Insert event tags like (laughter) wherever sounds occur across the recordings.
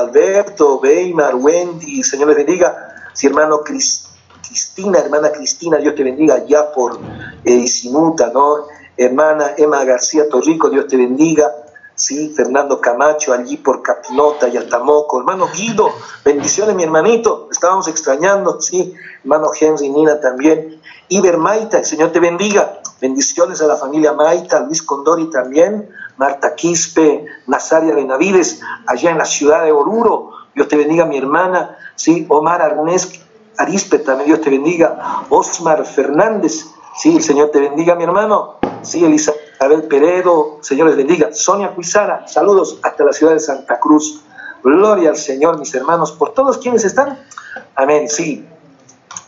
Adalberto, Weimar, Wendy, Señor les bendiga. Si hermano Cristina, hermana Cristina, Dios te bendiga ya por eh, Simuta, ¿no? Hermana Emma García Torrico, Dios te bendiga. Sí, Fernando Camacho, allí por Capinota y Altamoco. Hermano Guido, bendiciones, mi hermanito. Estábamos extrañando, sí. Hermano Henry Nina también. Iber Maita, el Señor te bendiga. Bendiciones a la familia Maita, Luis Condori también. Marta Quispe, Nazaria Benavides, allá en la ciudad de Oruro. Dios te bendiga, mi hermana. Sí, Omar Arnés Arispe, también Dios te bendiga. Osmar Fernández, sí, el Señor te bendiga, mi hermano. Sí, Elizabeth Peredo, Señor les bendiga. Sonia Cuizara, saludos hasta la ciudad de Santa Cruz. Gloria al Señor, mis hermanos, por todos quienes están. Amén, sí.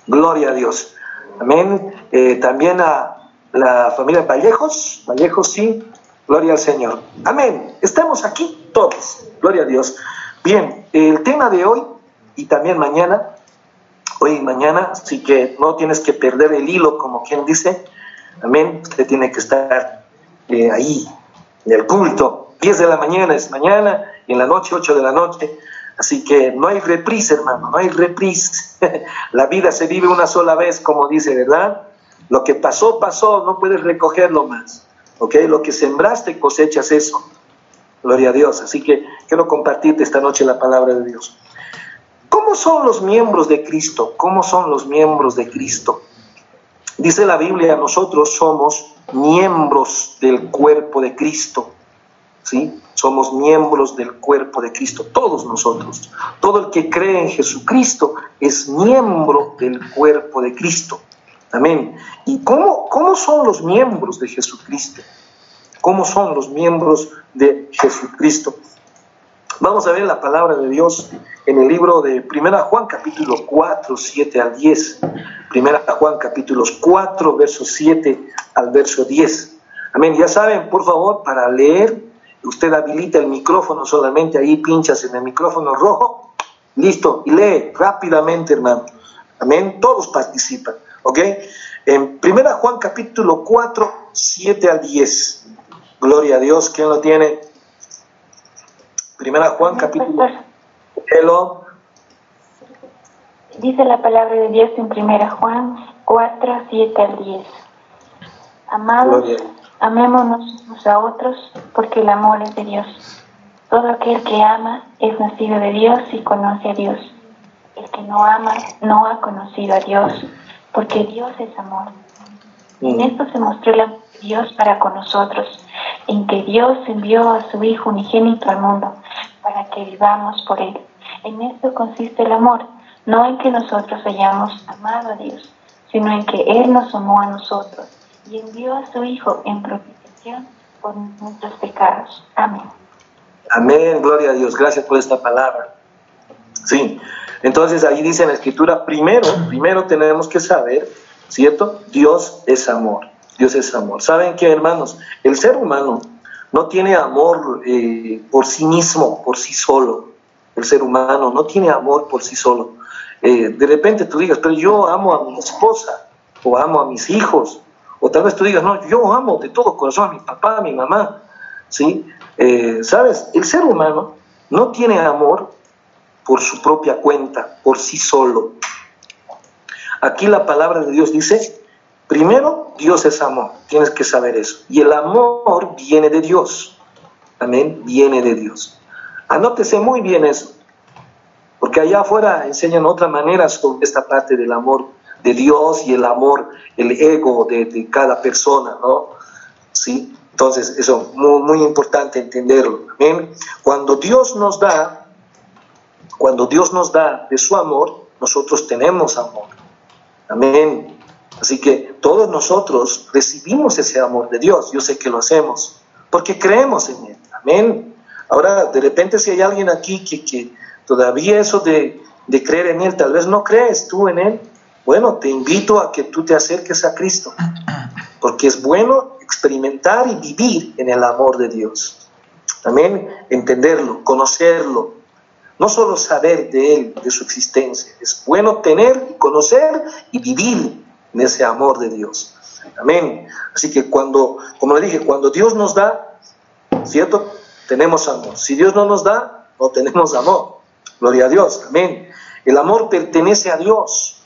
Gloria a Dios. Amén. Eh, también a la familia Vallejos, Vallejos, sí. Gloria al Señor. Amén. Estamos aquí todos. Gloria a Dios. Bien, el tema de hoy y también mañana, hoy y mañana, así que no tienes que perder el hilo, como quien dice, Amén. Usted tiene que estar eh, ahí, en el culto. 10 de la mañana es mañana y en la noche 8 de la noche. Así que no hay reprise, hermano, no hay reprise. (laughs) la vida se vive una sola vez, como dice, ¿verdad? Lo que pasó, pasó, no puedes recogerlo más. Lo que sembraste, cosechas eso. Gloria a Dios. Así que quiero compartirte esta noche la palabra de Dios. ¿Cómo son los miembros de Cristo? ¿Cómo son los miembros de Cristo? Dice la Biblia, nosotros somos miembros del cuerpo de Cristo. ¿Sí? Somos miembros del cuerpo de Cristo, todos nosotros. Todo el que cree en Jesucristo es miembro del cuerpo de Cristo. Amén. ¿Y cómo, cómo son los miembros de Jesucristo? ¿Cómo son los miembros de Jesucristo? Vamos a ver la palabra de Dios en el libro de 1 Juan capítulo 4, 7 al 10. 1 Juan capítulos 4, versos 7 al verso 10. Amén. Ya saben, por favor, para leer, usted habilita el micrófono solamente, ahí pinchas en el micrófono rojo, listo, y lee rápidamente, hermano. Amén. Todos participan, ¿ok? En 1 Juan capítulo 4, 7 al 10. Gloria a Dios, ¿quién lo tiene? Primera Juan, capítulo. Hello. Dice la palabra de Dios en Primera Juan 4, 7 al 10. Amados, amémonos unos a otros, porque el amor es de Dios. Todo aquel que ama es nacido de Dios y conoce a Dios. El que no ama no ha conocido a Dios, porque Dios es amor. En mm. esto se mostró el amor de Dios para con nosotros, en que Dios envió a su Hijo unigénito al mundo para que vivamos por Él. En esto consiste el amor, no en que nosotros hayamos amado a Dios, sino en que Él nos amó a nosotros y envió a su Hijo en propiciación por nuestros pecados. Amén. Amén, gloria a Dios. Gracias por esta palabra. Sí, entonces ahí dice en la escritura, primero, primero tenemos que saber, ¿cierto? Dios es amor. Dios es amor. ¿Saben qué, hermanos? El ser humano no tiene amor eh, por sí mismo, por sí solo. El ser humano no tiene amor por sí solo. Eh, de repente tú digas, pero yo amo a mi esposa o amo a mis hijos. O tal vez tú digas, no, yo amo de todo corazón a mi papá, a mi mamá. ¿Sí? Eh, ¿Sabes? El ser humano no tiene amor por su propia cuenta, por sí solo. Aquí la palabra de Dios dice Primero, Dios es amor, tienes que saber eso. Y el amor viene de Dios. Amén, viene de Dios. Anótese muy bien eso, porque allá afuera enseñan otra manera sobre esta parte del amor de Dios y el amor, el ego de, cada persona, ¿no? ¿Sí? Entonces, eso muy, muy importante entenderlo. Amén. Cuando Dios nos da, cuando Dios nos da de su amor, nosotros tenemos amor. Amén. Así que todos nosotros recibimos ese amor de Dios. Yo sé que lo hacemos porque creemos en Él. Amén. Ahora, de repente si hay alguien aquí que, todavía eso de, de creer en Él, tal vez no crees tú en Él, bueno, te invito a que tú te acerques a Cristo, porque es bueno experimentar y vivir en el amor de Dios. Amén. Entenderlo, conocerlo, no solo saber de Él, de su existencia, es bueno tener, conocer y vivir en ese amor de Dios. Amén. Así que cuando, como le dije, cuando Dios nos da, ¿cierto? Tenemos amor. Si Dios no nos da, no tenemos amor. Gloria a Dios, amén. El amor pertenece a Dios.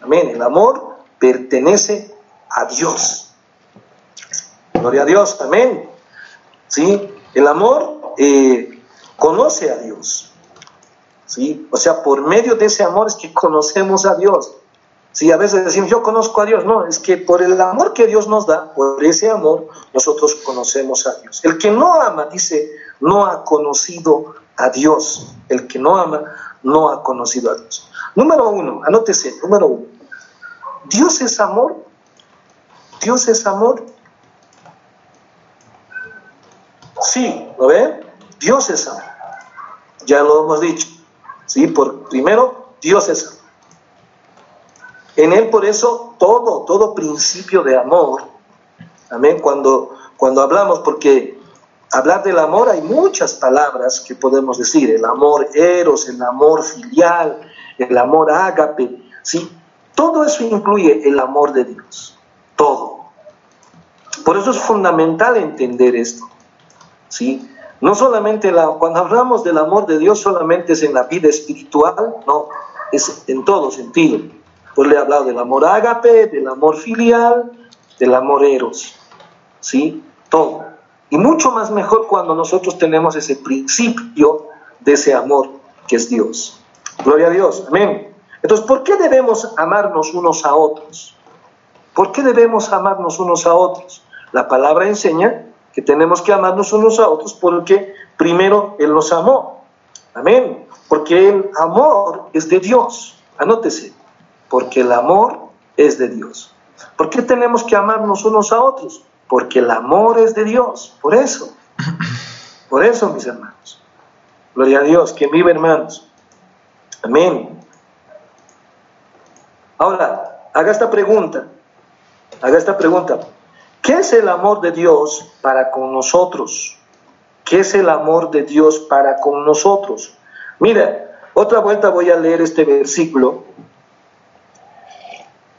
Amén. El amor pertenece a Dios. Gloria a Dios, amén. ¿Sí? El amor eh, conoce a Dios. ¿Sí? O sea, por medio de ese amor es que conocemos a Dios. Sí, a veces decimos, yo conozco a Dios. No, es que por el amor que Dios nos da, por ese amor, nosotros conocemos a Dios. El que no ama, dice, no ha conocido a Dios. El que no ama no ha conocido a Dios. Número uno, anótese, número uno. Dios es amor. Dios es amor. Sí, ¿lo ven? Dios es amor. Ya lo hemos dicho. Sí, por primero, Dios es. En Él, por eso, todo, todo principio de amor, amén, cuando, cuando hablamos, porque hablar del amor hay muchas palabras que podemos decir, el amor eros, el amor filial, el amor ágape, ¿sí? Todo eso incluye el amor de Dios, todo. Por eso es fundamental entender esto, ¿sí? No solamente la, cuando hablamos del amor de Dios solamente es en la vida espiritual, no, es en todo sentido. Pues le he hablado del amor ágape, del amor filial, del amor eros, ¿sí? Todo. Y mucho más mejor cuando nosotros tenemos ese principio de ese amor que es Dios. Gloria a Dios. Amén. Entonces, ¿por qué debemos amarnos unos a otros? ¿Por qué debemos amarnos unos a otros? La palabra enseña que tenemos que amarnos unos a otros porque primero Él nos amó. Amén. Porque el amor es de Dios. Anótese. Porque el amor es de Dios. ¿Por qué tenemos que amarnos unos a otros? porque el amor es de Dios, por eso, por eso mis hermanos. Gloria a Dios, que vive hermanos. Amén. Ahora, haga esta pregunta, haga esta pregunta. ¿Qué es el amor de Dios para con nosotros? ¿Qué es el amor de Dios para con nosotros? Mira, otra vuelta voy a leer este versículo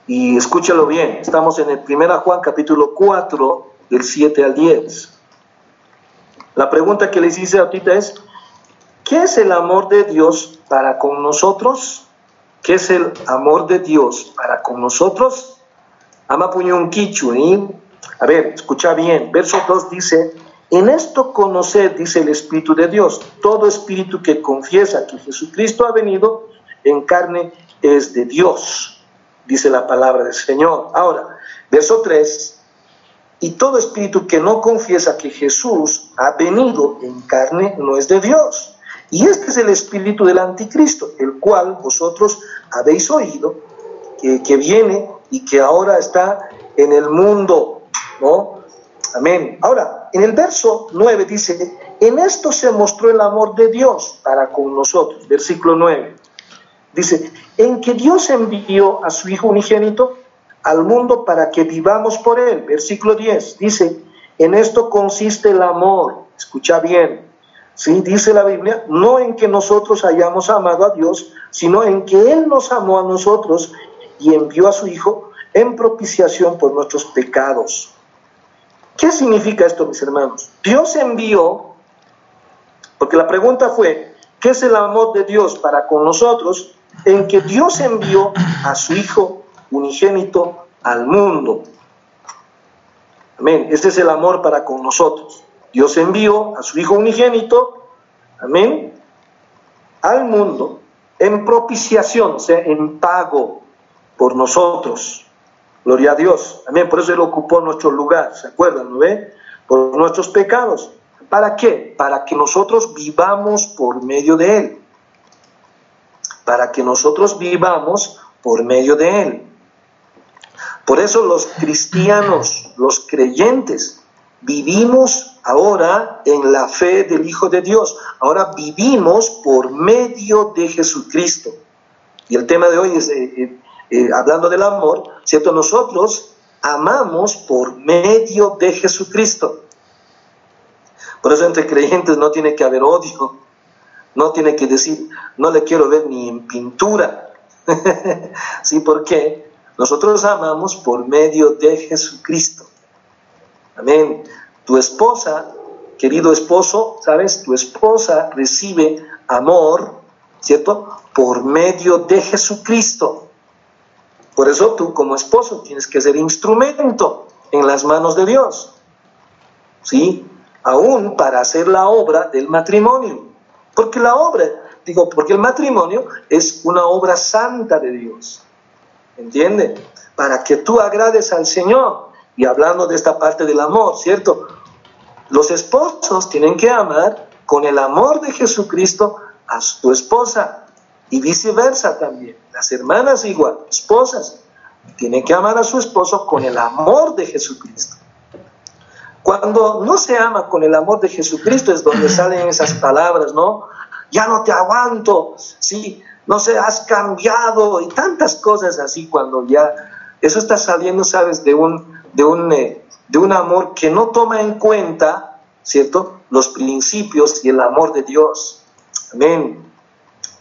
y escúchalo bien, estamos en el 1 Juan capítulo 4, del 7 al 10. La pregunta que les hice ahorita es, ¿qué es el amor de Dios para con nosotros? ¿Qué es el amor de Dios para con nosotros? Ama un quichu, ¿eh? A ver, escucha bien. Verso 2 dice, en esto conocer, dice el Espíritu de Dios, todo espíritu que confiesa que Jesucristo ha venido en carne es de Dios dice la palabra del Señor. Ahora, verso 3, y todo espíritu que no confiesa que Jesús ha venido en carne no es de Dios. Y este es el espíritu del anticristo, el cual vosotros habéis oído, que, que viene y que ahora está en el mundo. ¿No? Amén. Ahora, en el verso 9 dice, en esto se mostró el amor de Dios para con nosotros. Versículo 9. Dice, en que Dios envió a su Hijo unigénito al mundo para que vivamos por Él. Versículo 10 dice, en esto consiste el amor. Escucha bien. Sí, dice la Biblia, no en que nosotros hayamos amado a Dios, sino en que Él nos amó a nosotros y envió a su Hijo en propiciación por nuestros pecados. ¿Qué significa esto, mis hermanos? Dios envió, porque la pregunta fue, ¿qué es el amor de Dios para con nosotros? en que Dios envió a su Hijo unigénito al mundo. Amén. Este es el amor para con nosotros. Dios envió a su Hijo unigénito, amén, al mundo en propiciación, o sea, en pago por nosotros. Gloria a Dios. Amén. Por eso Él ocupó nuestro lugar, ¿se acuerdan? ¿No ve? Por nuestros pecados. ¿Para qué? Para que nosotros vivamos por medio de Él para que nosotros vivamos por medio de Él. Por eso los cristianos, los creyentes, vivimos ahora en la fe del Hijo de Dios. Ahora vivimos por medio de Jesucristo. Y el tema de hoy es, eh, eh, hablando del amor, ¿cierto? Nosotros amamos por medio de Jesucristo. Por eso entre creyentes no tiene que haber odio, no tiene que decir, no le quiero ver ni en pintura. (laughs) ¿Sí? ¿Por qué? Nosotros amamos por medio de Jesucristo. Amén. Tu esposa, querido esposo, ¿sabes? Tu esposa recibe amor, ¿cierto? Por medio de Jesucristo. Por eso tú como esposo tienes que ser instrumento en las manos de Dios. ¿Sí? Aún para hacer la obra del matrimonio. Porque la obra, digo, porque el matrimonio es una obra santa de Dios. ¿Entiende? Para que tú agrades al Señor. Y hablando de esta parte del amor, ¿cierto? Los esposos tienen que amar con el amor de Jesucristo a su esposa y viceversa también. Las hermanas igual, esposas, tienen que amar a su esposo con el amor de Jesucristo. Cuando no se ama con el amor de Jesucristo es donde salen esas palabras, ¿no? Ya no te aguanto, sí, no sé, has cambiado y tantas cosas así cuando ya eso está saliendo, sabes, de un, de un, eh, de un amor que no toma en cuenta, ¿cierto? Los principios y el amor de Dios. Amén.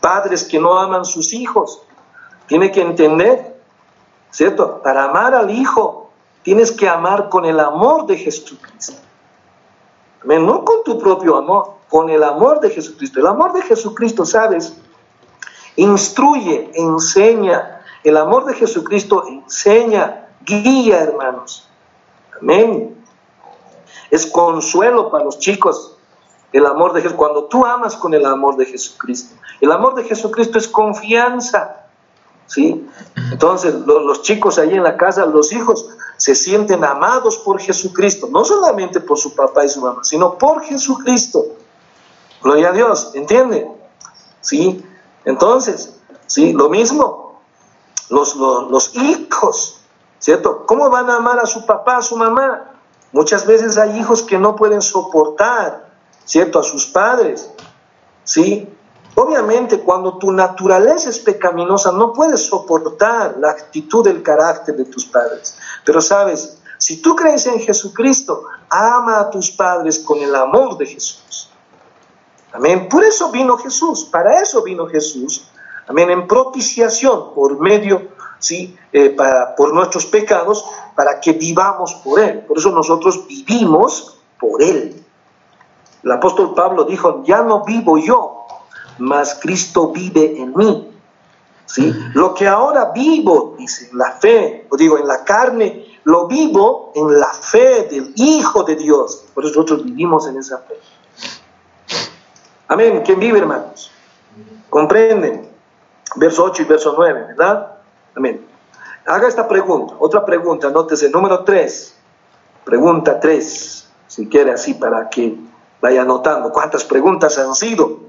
Padres que no aman sus hijos, tiene que entender, ¿cierto? Para amar al hijo, tienes que amar con el amor de Jesucristo. No con tu propio amor, con el amor de Jesucristo. El amor de Jesucristo, ¿sabes? Instruye, enseña. El amor de Jesucristo enseña, guía, hermanos. Amén. Es consuelo para los chicos el amor de Jesús. Cuando tú amas con el amor de Jesucristo. El amor de Jesucristo es confianza. ¿Sí? Entonces los chicos ahí en la casa, los hijos, se sienten amados por Jesucristo, no solamente por su papá y su mamá, sino por Jesucristo. Gloria a Dios, ¿entiende? ¿Sí? Entonces, ¿sí? Lo mismo, los, los, los hijos, ¿cierto? ¿Cómo van a amar a su papá, a su mamá? Muchas veces hay hijos que no pueden soportar, ¿cierto? A sus padres, ¿sí? Obviamente cuando tu naturaleza es pecaminosa no puedes soportar la actitud del carácter de tus padres. Pero sabes, si tú crees en Jesucristo, ama a tus padres con el amor de Jesús. Amén. Por eso vino Jesús, para eso vino Jesús. Amén. En propiciación por medio, sí, eh, para, por nuestros pecados, para que vivamos por Él. Por eso nosotros vivimos por Él. El apóstol Pablo dijo, ya no vivo yo, mas Cristo vive en mí. ¿Sí? Lo que ahora vivo, dice, la fe, o digo, en la carne, lo vivo en la fe del Hijo de Dios. Por eso nosotros vivimos en esa fe. Amén. ¿Quién vive, hermanos? ¿Comprenden? Verso 8 y verso 9, ¿verdad? Amén. Haga esta pregunta. Otra pregunta, anótese. Número 3. Pregunta 3. Si quiere así para que vaya anotando cuántas preguntas han sido.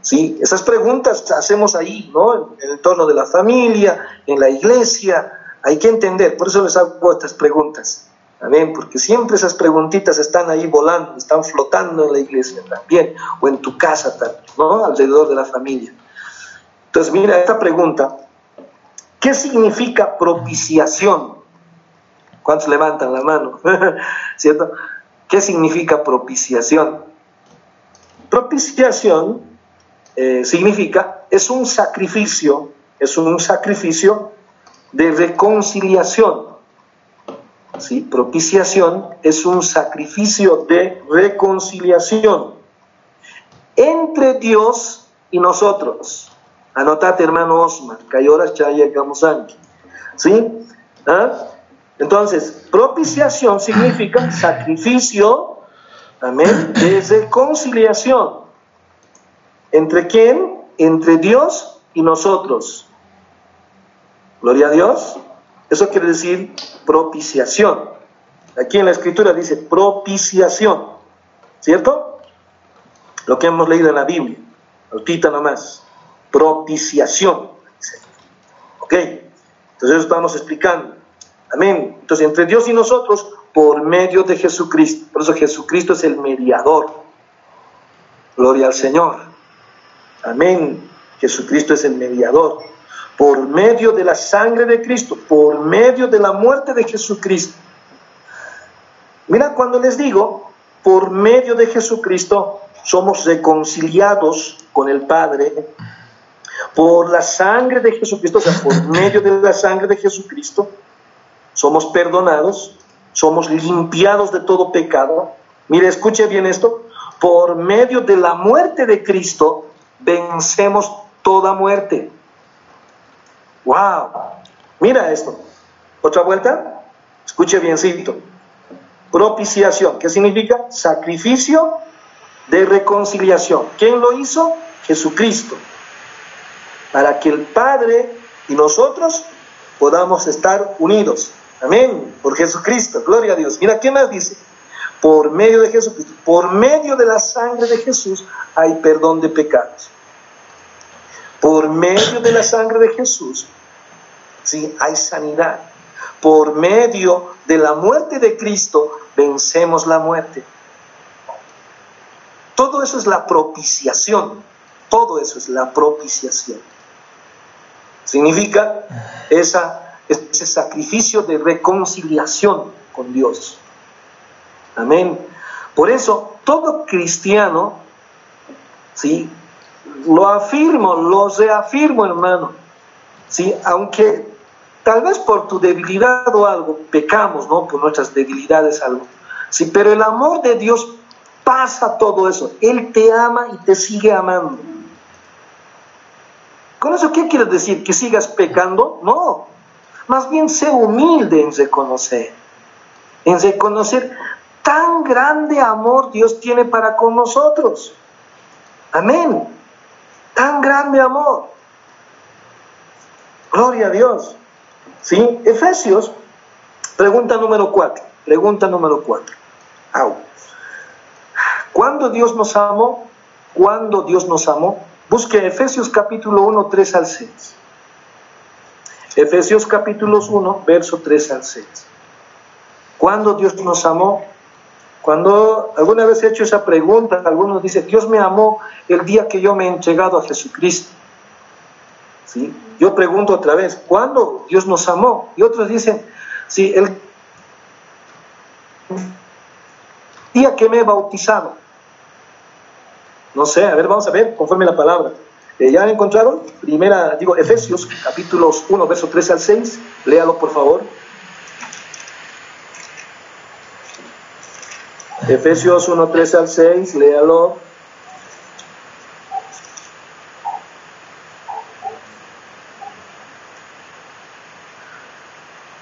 ¿sí? Esas preguntas hacemos ahí, ¿no? En el torno de la familia, en la iglesia, hay que entender, por eso les hago estas preguntas, amén, porque siempre esas preguntitas están ahí volando, están flotando en la iglesia también, o en tu casa también, ¿no? Alrededor de la familia. Entonces, mira esta pregunta, ¿qué significa propiciación? ¿Cuántos levantan la mano? (laughs) ¿Cierto? ¿Qué significa propiciación? Propiciación eh, significa, es un sacrificio, es un sacrificio de reconciliación. ¿sí? Propiciación es un sacrificio de reconciliación entre Dios y nosotros. Anotate, hermano Osman, Cayoras Chaya aquí. ¿Sí? ¿Ah? Entonces, propiciación significa sacrificio, amén, de reconciliación. ¿Entre quién? Entre Dios y nosotros. Gloria a Dios. Eso quiere decir propiciación. Aquí en la escritura dice propiciación. ¿Cierto? Lo que hemos leído en la Biblia. Altita nomás. Propiciación. Ok. Entonces eso estamos explicando. Amén. Entonces entre Dios y nosotros por medio de Jesucristo. Por eso Jesucristo es el mediador. Gloria al Señor. Amén. Jesucristo es el mediador por medio de la sangre de Cristo, por medio de la muerte de Jesucristo. Mira, cuando les digo, por medio de Jesucristo somos reconciliados con el Padre, por la sangre de Jesucristo, o sea, por medio de la sangre de Jesucristo, somos perdonados, somos limpiados de todo pecado. Mire, escuche bien esto, por medio de la muerte de Cristo vencemos toda muerte. ¡Wow! Mira esto. Otra vuelta. Escuche biencito. Propiciación. ¿Qué significa? Sacrificio de reconciliación. ¿Quién lo hizo? Jesucristo. Para que el Padre y nosotros podamos estar unidos. Amén. Por Jesucristo. Gloria a Dios. Mira, ¿qué más dice? Por medio de Jesucristo, por medio de la sangre de Jesús hay perdón de pecados. Por medio de la sangre de Jesús, sí, hay sanidad. Por medio de la muerte de Cristo, vencemos la muerte. Todo eso es la propiciación. Todo eso es la propiciación. Significa esa, ese sacrificio de reconciliación con Dios. Amén. Por eso, todo cristiano, ¿sí? Lo afirmo, lo reafirmo, hermano. ¿Sí? Aunque tal vez por tu debilidad o algo, pecamos, ¿no? Por nuestras debilidades algo. Sí, pero el amor de Dios pasa todo eso. Él te ama y te sigue amando. ¿Con eso qué quiere decir? ¿Que sigas pecando? No. Más bien sé humilde en reconocer. En reconocer tan grande amor Dios tiene para con nosotros. Amén. Tan grande amor. Gloria a Dios. ¿Sí? Efesios, pregunta número 4. Pregunta número 4. ¿Cuándo Dios nos amó? ¿Cuándo Dios nos amó? Busque Efesios capítulo 1, 3 al 6. Efesios capítulo 1, verso 3 al 6. ¿Cuándo Dios nos amó? Cuando alguna vez he hecho esa pregunta, algunos dicen, Dios me amó el día que yo me he entregado a Jesucristo. ¿Sí? Yo pregunto otra vez, ¿cuándo Dios nos amó? Y otros dicen, sí, el día que me he bautizado. No sé, a ver, vamos a ver, conforme la palabra. Eh, ¿Ya encontraron? Primera, digo, Efesios, capítulos 1, verso 3 al 6. Léalo, por favor. Efesios 1, 3 al 6, léalo.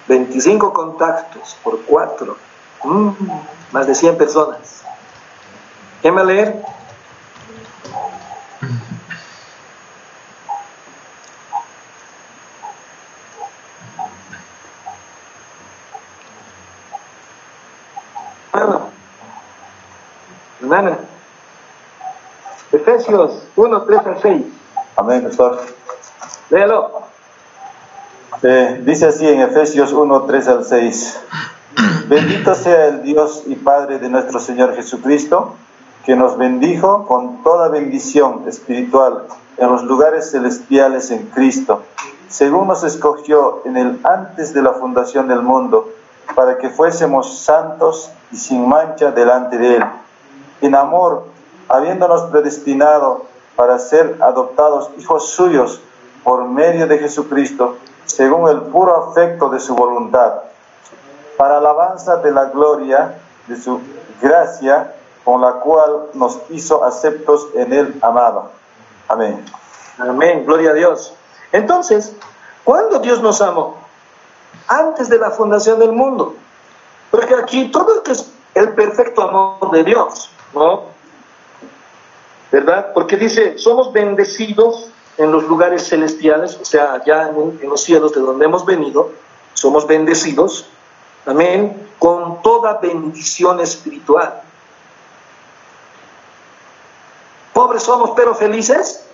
Veinticinco contactos por cuatro. Mm, más de 100 personas. ¿Qué me leer? Efesios 1, 3 al 6. Amén, pastor. Léalo. Eh, dice así en Efesios 1, 3 al 6. Bendito sea el Dios y Padre de nuestro Señor Jesucristo, que nos bendijo con toda bendición espiritual en los lugares celestiales en Cristo, según nos escogió en el antes de la fundación del mundo, para que fuésemos santos y sin mancha delante de Él en amor, habiéndonos predestinado para ser adoptados hijos suyos por medio de Jesucristo, según el puro afecto de su voluntad, para alabanza de la gloria de su gracia, con la cual nos hizo aceptos en el amado. Amén. Amén, gloria a Dios. Entonces, ¿cuándo Dios nos amó? Antes de la fundación del mundo. Porque aquí todo es el perfecto amor de Dios. ¿No? ¿Verdad? Porque dice, somos bendecidos en los lugares celestiales, o sea, ya en, los cielos de donde hemos venido, somos bendecidos, amén, con toda bendición espiritual. Pobres somos, pero felices.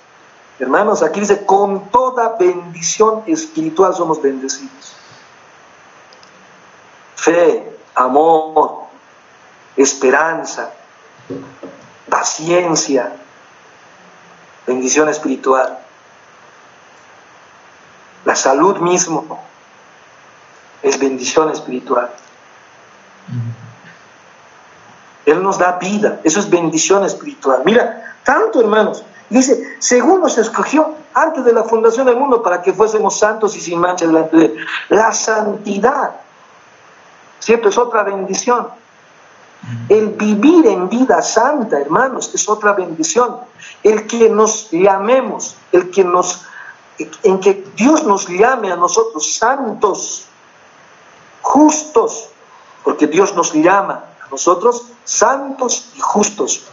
Hermanos, aquí dice, con toda bendición espiritual somos bendecidos. Fe, amor, esperanza, paciencia, bendición espiritual, la salud mismo es bendición espiritual. Él nos da vida, eso es bendición espiritual. Mira, tanto hermanos, dice, según nos escogió antes de la fundación del mundo para que fuésemos santos y sin mancha delante de él. La santidad, ¿cierto? Es otra bendición. El vivir en vida santa, hermanos, es otra bendición. El que nos llamemos, el que nos, en que Dios nos llame a nosotros santos, justos, porque Dios nos llama a nosotros santos y justos.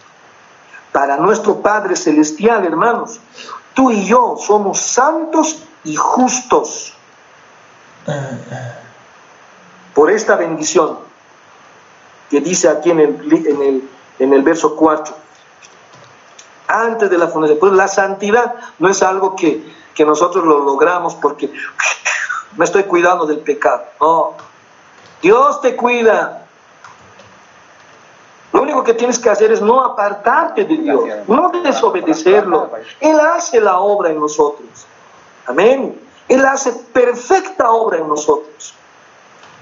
Para nuestro Padre Celestial, hermanos, tú y yo somos santos y justos por esta bendición que dice aquí en el, en el, verso 4. Antes de la fundación. Pues la santidad no es algo que, que nosotros lo logramos porque (laughs) me estoy cuidando del pecado. No. Dios te cuida. Lo único que tienes que hacer es no apartarte de Dios, no desobedecerlo. Él hace la obra en nosotros. Amén. Él hace perfecta obra en nosotros.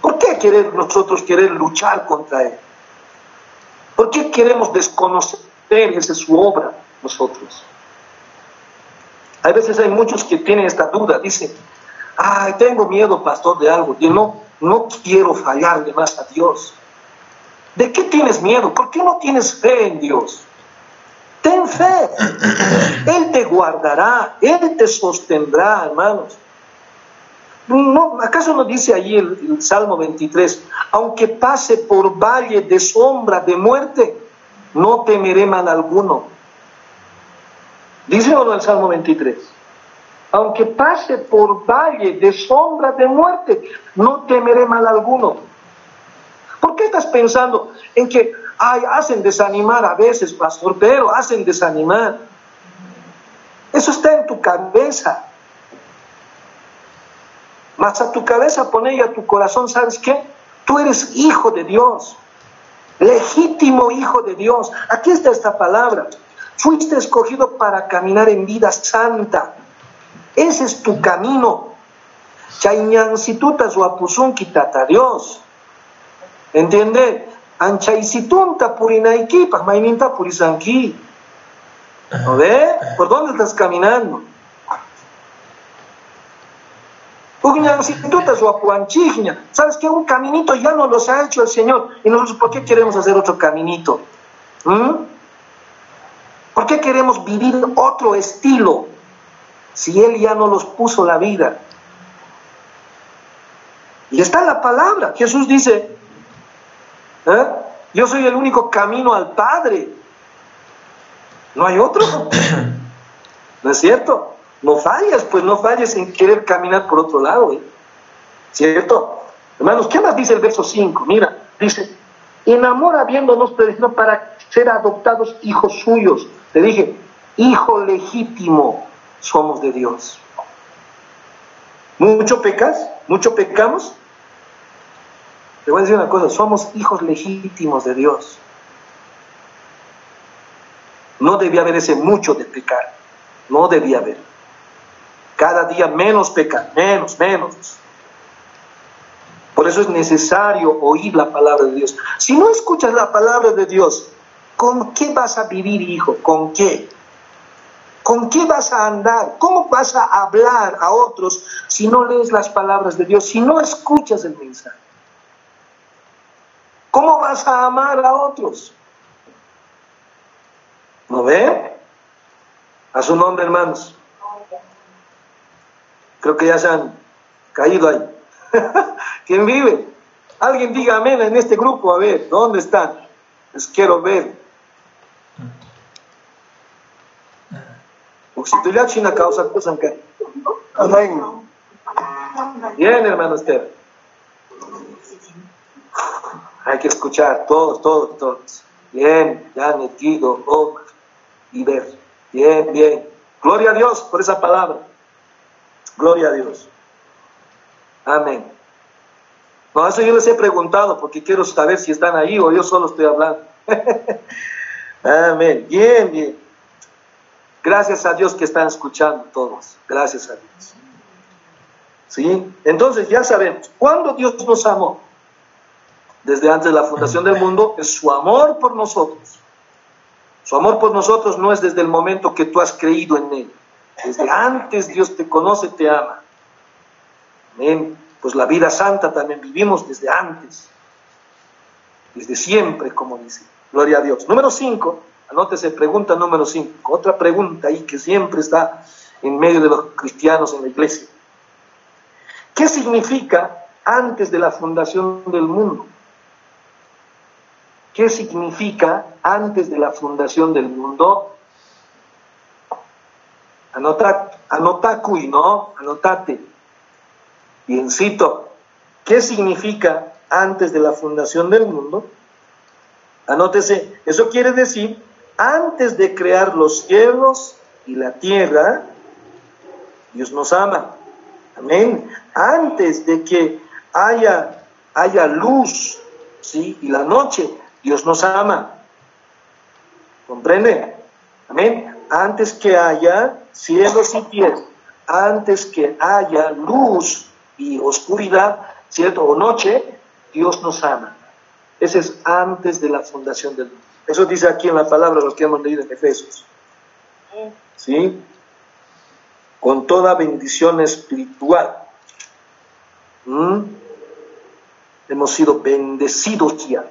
¿Por qué querer nosotros querer luchar contra Él? ¿Por qué queremos desconocer esa su obra nosotros? A veces hay muchos que tienen esta duda, dicen, ay, tengo miedo, pastor, de algo, y no, no quiero fallarle más a Dios. ¿De qué tienes miedo? ¿Por qué no tienes fe en Dios? Ten fe. Él te guardará, Él te sostendrá, hermanos. No, ¿Acaso no dice allí el, Salmo 23? Aunque pase por valle de sombra de muerte, no temeré mal alguno. ¿Dice o no el Salmo 23? Aunque pase por valle de sombra de muerte, no temeré mal alguno. ¿Por qué estás pensando en que ay, hacen desanimar a veces, pastor, pero hacen desanimar? Eso está en tu cabeza. Mas a tu cabeza pone y a tu corazón, ¿sabes qué? Tú eres hijo de Dios, legítimo hijo de Dios. Aquí está esta palabra. Fuiste escogido para caminar en vida santa. Ese es tu camino. Chañancituta su quitata Dios. ¿Entiende? Anchaisitunta purinaikipa, maininta purisanki. ¿No ve? ¿Por dónde estás caminando? ¿Sabes qué? Un caminito ya no los ha hecho el Señor. ¿Y nosotros por qué queremos hacer otro caminito? ¿Mm? ¿Por qué queremos vivir otro estilo si Él ya no los puso la vida? Y está la palabra. Jesús dice, ¿eh? yo soy el único camino al Padre. No hay otro. (coughs) ¿No es cierto? No falles, pues no falles en querer caminar por otro lado. ¿eh? ¿Cierto? Hermanos, ¿qué más dice el verso 5? Mira, dice, en amor habiéndonos predestinado para ser adoptados hijos suyos. Te dije, hijo legítimo somos de Dios. ¿Mucho pecas? ¿Mucho pecamos? Te voy a decir una cosa, somos hijos legítimos de Dios. No debía haber ese mucho de pecar. No debía haber. Cada día menos pecar, menos, menos. Por eso es necesario oír la palabra de Dios. Si no escuchas la palabra de Dios, ¿con qué vas a vivir, hijo? ¿Con qué? ¿Con qué vas a andar? ¿Cómo vas a hablar a otros si no lees las palabras de Dios, si no escuchas el mensaje? ¿Cómo vas a amar a otros? ¿No ve? A su nombre, hermanos. Creo que ya se han caído ahí. (laughs) ¿Quién vive? Alguien diga amén en este grupo, a ver, ¿dónde están? Les quiero ver. China causa Amén. Bien, hermano Esteban. Hay que escuchar todos, todos, todos. Bien, ya metido, oh, y ver. Bien, bien. Gloria a Dios por esa palabra. Gloria a Dios. Amén. No, eso yo les he preguntado porque quiero saber si están ahí o yo solo estoy hablando. (laughs) Amén. Bien, bien. Gracias a Dios que están escuchando todos. Gracias a Dios. ¿Sí? Entonces ya sabemos, ¿cuándo Dios nos amó? Desde antes de la fundación del mundo, es su amor por nosotros. Su amor por nosotros no es desde el momento que tú has creído en Él. Desde antes Dios te conoce, te ama. Amén. Pues la vida santa también vivimos desde antes. desde siempre, como dice. Gloria a Dios. Número 5, anótese, pregunta número 5. Otra pregunta ahí que siempre está en medio de los cristianos en la iglesia. ¿Qué significa antes de la fundación del mundo? ¿Qué significa antes de la fundación del mundo? Anota, anota ¿no? Anotate. Biencito. ¿Qué significa antes de la fundación del mundo? Anótese, eso quiere decir, antes de crear los cielos y la tierra, Dios nos ama. Amén. Antes de que haya, haya luz, ¿sí? Y la noche, Dios nos ama. ¿Comprende? Amén. Antes que haya cielos y tierra, antes que haya luz y oscuridad, ¿cierto? O noche, Dios nos ama. Ese es antes de la fundación del mundo. Eso dice aquí en la palabra lo que hemos leído en Efesios. ¿Sí? Con toda bendición espiritual. Hemos sido bendecidos ya.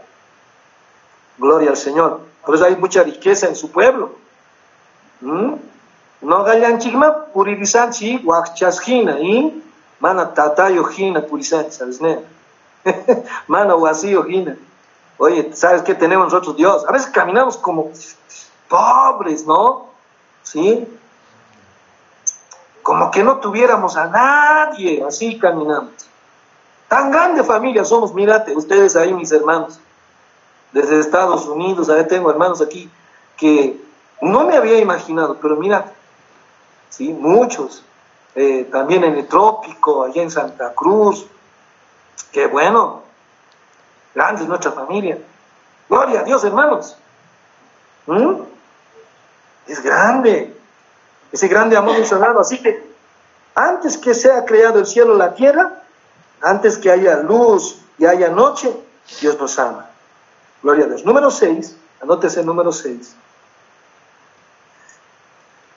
Gloria al Señor. Por eso hay mucha riqueza en su pueblo. ¿Mm? No gayan chigma puririzanchi wakchaskina y mana tatayo hina purisanchi, ¿sabes? (laughs) Mana vacío hina. Oye, ¿sabes qué tenemos nosotros Dios? A veces caminamos como pobres, ¿no? ¿Sí? Como que no tuviéramos a nadie, así caminamos. Tan grande familia somos, mírate, ustedes ahí, mis hermanos, desde Estados Unidos, a tengo hermanos aquí que no me había imaginado, pero mira, ¿sí? muchos, eh, también en el trópico, allá en Santa Cruz, qué bueno, grande es nuestra familia, gloria a Dios hermanos, ¿Mm? es grande, ese grande amor dado, así que antes que sea creado el cielo la tierra, antes que haya luz y haya noche, Dios nos ama. Gloria a Dios. Número 6, anótese número 6.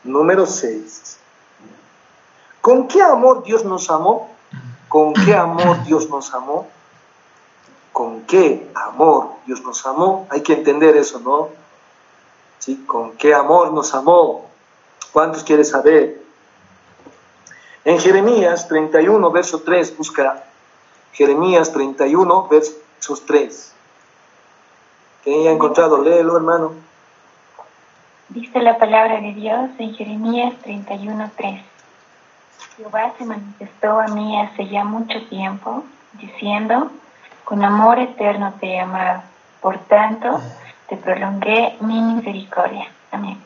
Número 6. ¿Con qué amor Dios nos amó? ¿Con qué amor Dios nos amó? ¿Con qué amor Dios nos amó? Hay que entender eso, ¿no? ¿Sí? ¿Con qué amor nos amó? ¿Cuántos quieren saber? En Jeremías 31, verso 3, busca Jeremías 31, versos 3. ¿Quién ha encontrado? Léelo, hermano. Dice la palabra de Dios en Jeremías 31:3. Jehová se manifestó a mí hace ya mucho tiempo, diciendo, con amor eterno te he amado, por tanto te prolongué mi misericordia. Amén.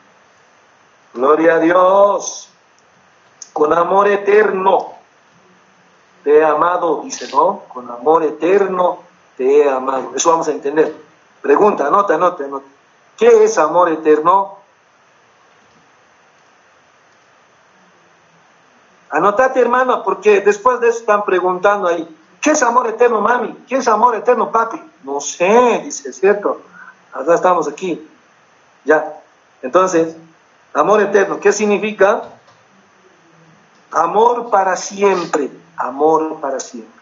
Gloria a Dios. Con amor eterno te he amado, dice, ¿no? Con amor eterno te he amado. Eso vamos a entender. Pregunta, anota, anota, anota. ¿Qué es amor eterno? Anotate, hermano, porque después de eso están preguntando ahí, ¿qué es amor eterno, mami? ¿Qué es amor eterno, papi? No sé, dice, ¿cierto? Ahora estamos aquí. Ya. Entonces, amor eterno, ¿qué significa? Amor para siempre, amor para siempre.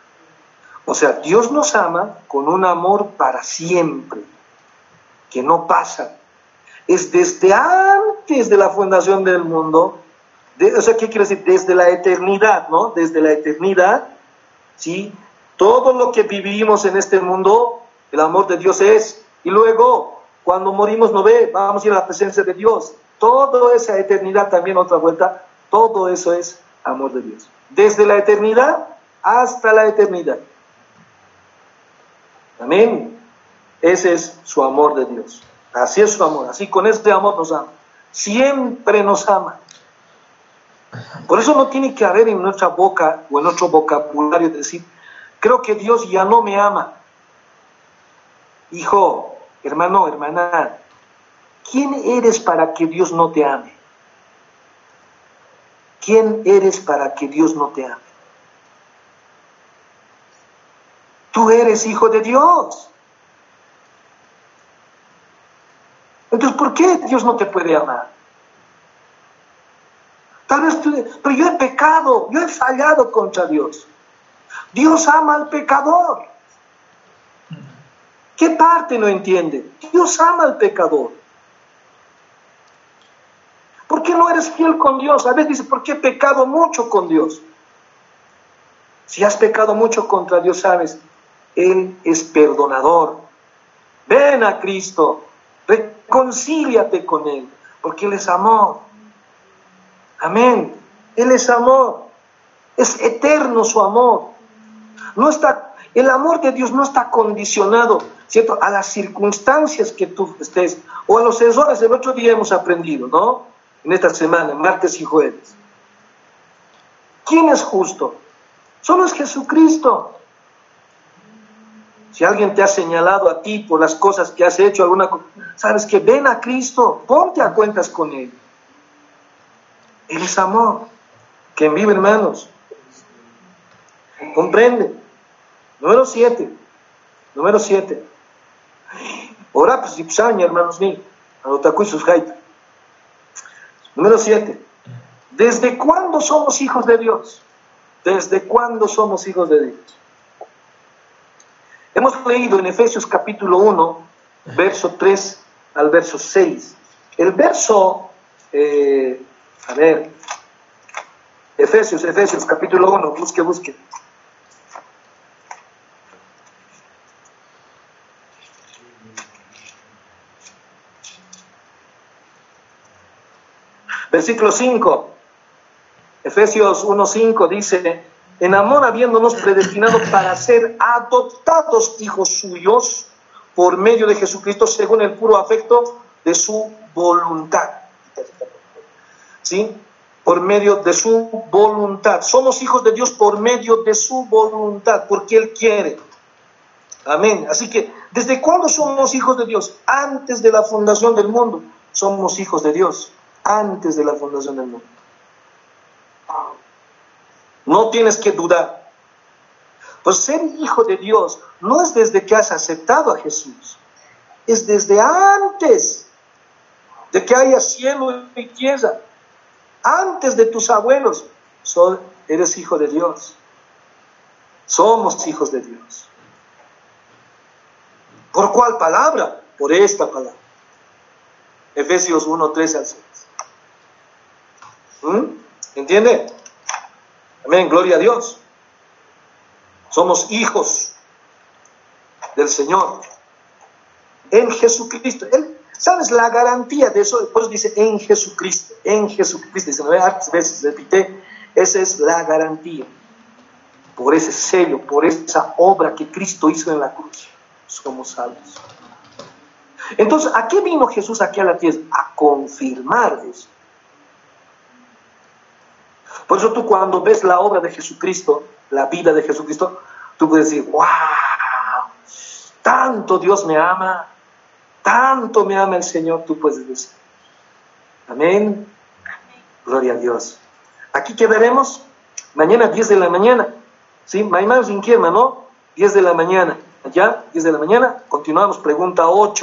O sea, Dios nos ama con un amor para siempre, que no pasa. Es desde antes de la fundación del mundo o sea, ¿qué quiere decir? Desde la eternidad, ¿no? Desde la eternidad, ¿sí? Todo lo que vivimos en este mundo, el amor de Dios es. Y luego, cuando morimos, no ve, vamos a ir a la presencia de Dios. Toda esa eternidad, también otra vuelta, todo eso es amor de Dios. Desde la eternidad hasta la eternidad. Amén. Ese es su amor de Dios. Así es su amor. Así con este amor nos ama. Siempre nos ama. Por eso no tiene que haber en nuestra boca o en nuestro vocabulario decir, creo que Dios ya no me ama. Hijo, hermano, hermana, ¿quién eres para que Dios no te ame? ¿Quién eres para que Dios no te ame? Tú eres hijo de Dios. Entonces, ¿por qué Dios no te puede amar? Pero yo he pecado, yo he fallado contra Dios. Dios ama al pecador. ¿Qué parte no entiende? Dios ama al pecador. ¿Por qué no eres fiel con Dios? A veces dice, ¿por qué he pecado mucho con Dios? Si has pecado mucho contra Dios, sabes, Él es perdonador. Ven a Cristo, reconcíliate con Él, porque Él es amor. Amén. Él es amor. Es eterno su amor. No está, el amor de Dios no está condicionado, ¿cierto? A las circunstancias que tú estés o a los errores. El otro día hemos aprendido, ¿no? En esta semana, martes y jueves. ¿Quién es justo? Solo es Jesucristo. Si alguien te ha señalado a ti por las cosas que has hecho, alguna sabes que ven a Cristo, ponte a cuentas con Él. Él es amor. que vive, hermanos. Comprende. Número siete. Número siete. Ora, pues, si hermanos míos. sus Número siete. ¿Desde cuándo somos hijos de Dios? ¿Desde cuándo somos hijos de Dios? Hemos leído en Efesios capítulo 1, verso 3 al verso 6. El verso eh, a ver, Efesios, Efesios, capítulo 1, busque, busque. Versículo 5, Efesios 1.5 dice, en amor habiéndonos predestinado para ser adoptados hijos suyos por medio de Jesucristo según el puro afecto de su voluntad ¿sí? Por medio de su voluntad. Somos hijos de Dios por medio de su voluntad, porque Él quiere. Amén. Así que, ¿desde cuándo somos hijos de Dios? Antes de la fundación del mundo. Somos hijos de Dios. Antes de la fundación del mundo. No tienes que dudar. Pues ser hijo de Dios no es desde que has aceptado a Jesús. Es desde antes de que haya cielo y tierra antes de tus abuelos, eres hijo de Dios. Somos hijos de Dios. ¿Por cuál palabra? Por esta palabra. Efesios 1, 13 al 6. ¿Mm? ¿Entiende? Amén, gloria a Dios. Somos hijos del Señor en Jesucristo. ¿Sabes la garantía de eso? Por eso dice en Jesucristo, en Jesucristo. Dice nueve veces, repite, esa es la garantía. Por ese sello, por esa obra que Cristo hizo en la cruz, somos salvos. Entonces, ¿a qué vino Jesús aquí a la tierra? A confirmar eso. Por eso tú cuando ves la obra de Jesucristo, la vida de Jesucristo, tú puedes decir, wow, tanto Dios me ama, tanto me ama el Señor, tú puedes decir. Amén. Gloria a Dios. Aquí quedaremos mañana 10 de la mañana. ¿Sí? Mañana sin ¿no? 10 de la mañana. ¿Ya? 10 de la mañana. Continuamos. Pregunta 8.